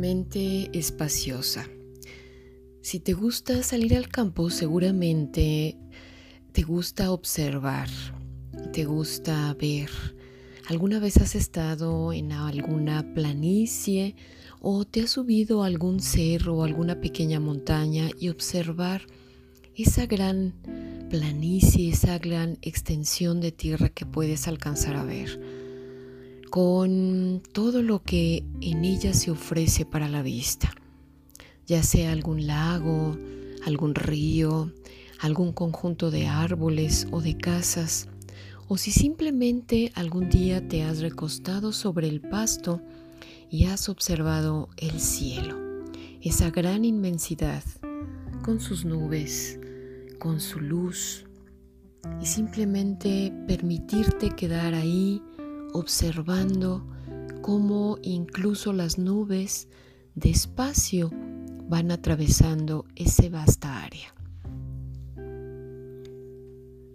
Mente espaciosa. Si te gusta salir al campo, seguramente te gusta observar, te gusta ver. ¿Alguna vez has estado en alguna planicie o te has subido a algún cerro o alguna pequeña montaña y observar esa gran planicie, esa gran extensión de tierra que puedes alcanzar a ver? Con todo lo que en ella se ofrece para la vista, ya sea algún lago, algún río, algún conjunto de árboles o de casas, o si simplemente algún día te has recostado sobre el pasto y has observado el cielo, esa gran inmensidad, con sus nubes, con su luz, y simplemente permitirte quedar ahí observando cómo incluso las nubes despacio van atravesando ese vasta área.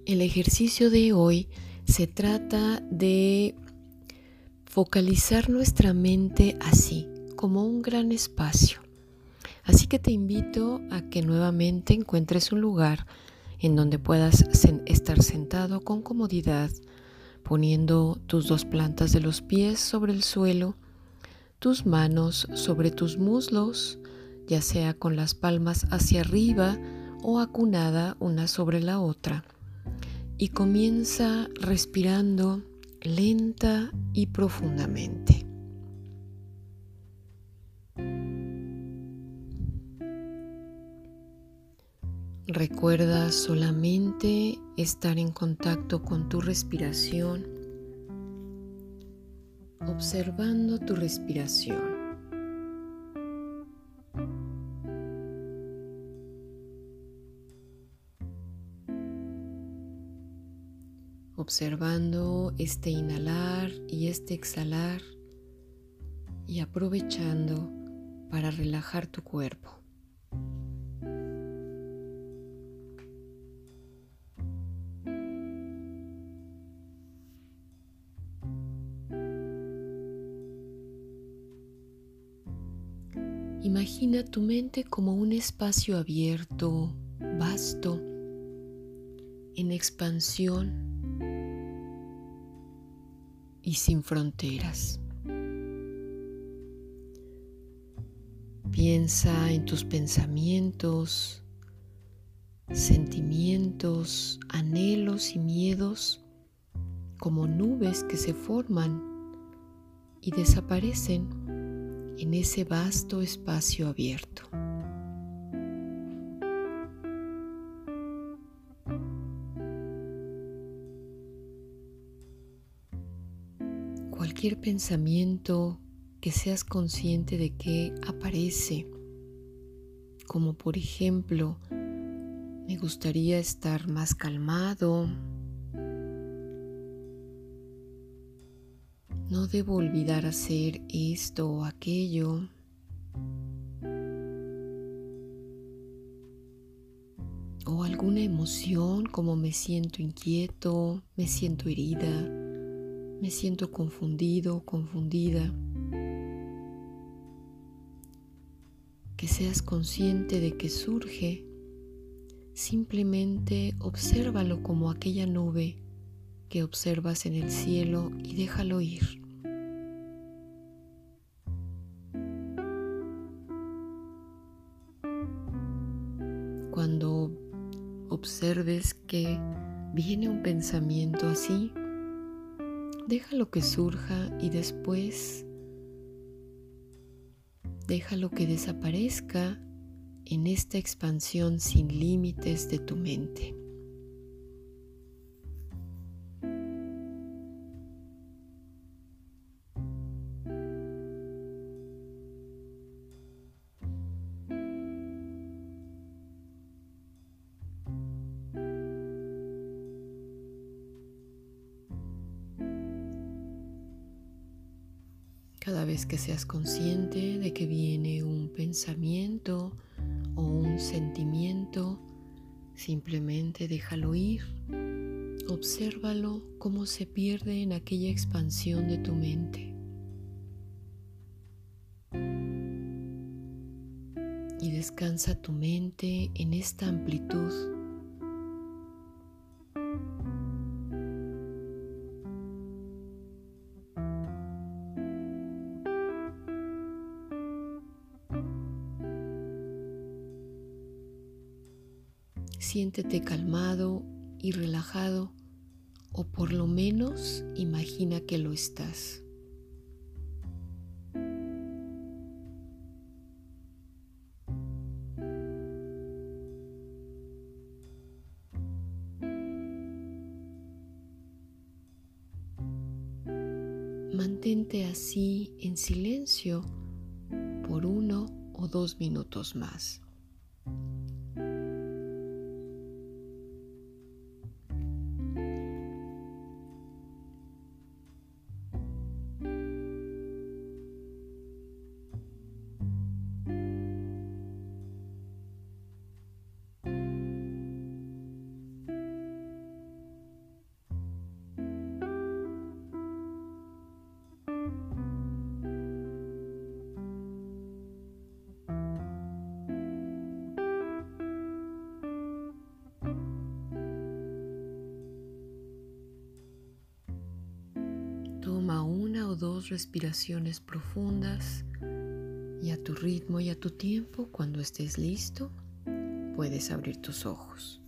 El ejercicio de hoy se trata de focalizar nuestra mente así, como un gran espacio. Así que te invito a que nuevamente encuentres un lugar en donde puedas estar sentado con comodidad, poniendo tus dos plantas de los pies sobre el suelo, tus manos sobre tus muslos, ya sea con las palmas hacia arriba o acunada una sobre la otra. Y comienza respirando lenta y profundamente. Recuerda solamente estar en contacto con tu respiración, observando tu respiración. Observando este inhalar y este exhalar y aprovechando para relajar tu cuerpo. Imagina tu mente como un espacio abierto, vasto, en expansión y sin fronteras. Piensa en tus pensamientos, sentimientos, anhelos y miedos como nubes que se forman y desaparecen en ese vasto espacio abierto. Cualquier pensamiento que seas consciente de que aparece, como por ejemplo, me gustaría estar más calmado, No debo olvidar hacer esto o aquello. O alguna emoción como me siento inquieto, me siento herida, me siento confundido, confundida. Que seas consciente de que surge, simplemente obsérvalo como aquella nube que observas en el cielo y déjalo ir. Observes que viene un pensamiento así, déjalo que surja y después déjalo que desaparezca en esta expansión sin límites de tu mente. Cada vez que seas consciente de que viene un pensamiento o un sentimiento, simplemente déjalo ir. Obsérvalo cómo se pierde en aquella expansión de tu mente. y descansa tu mente en esta amplitud. Siéntete calmado y relajado o por lo menos imagina que lo estás. Mantente así en silencio por uno o dos minutos más. Dos respiraciones profundas y a tu ritmo y a tu tiempo, cuando estés listo, puedes abrir tus ojos.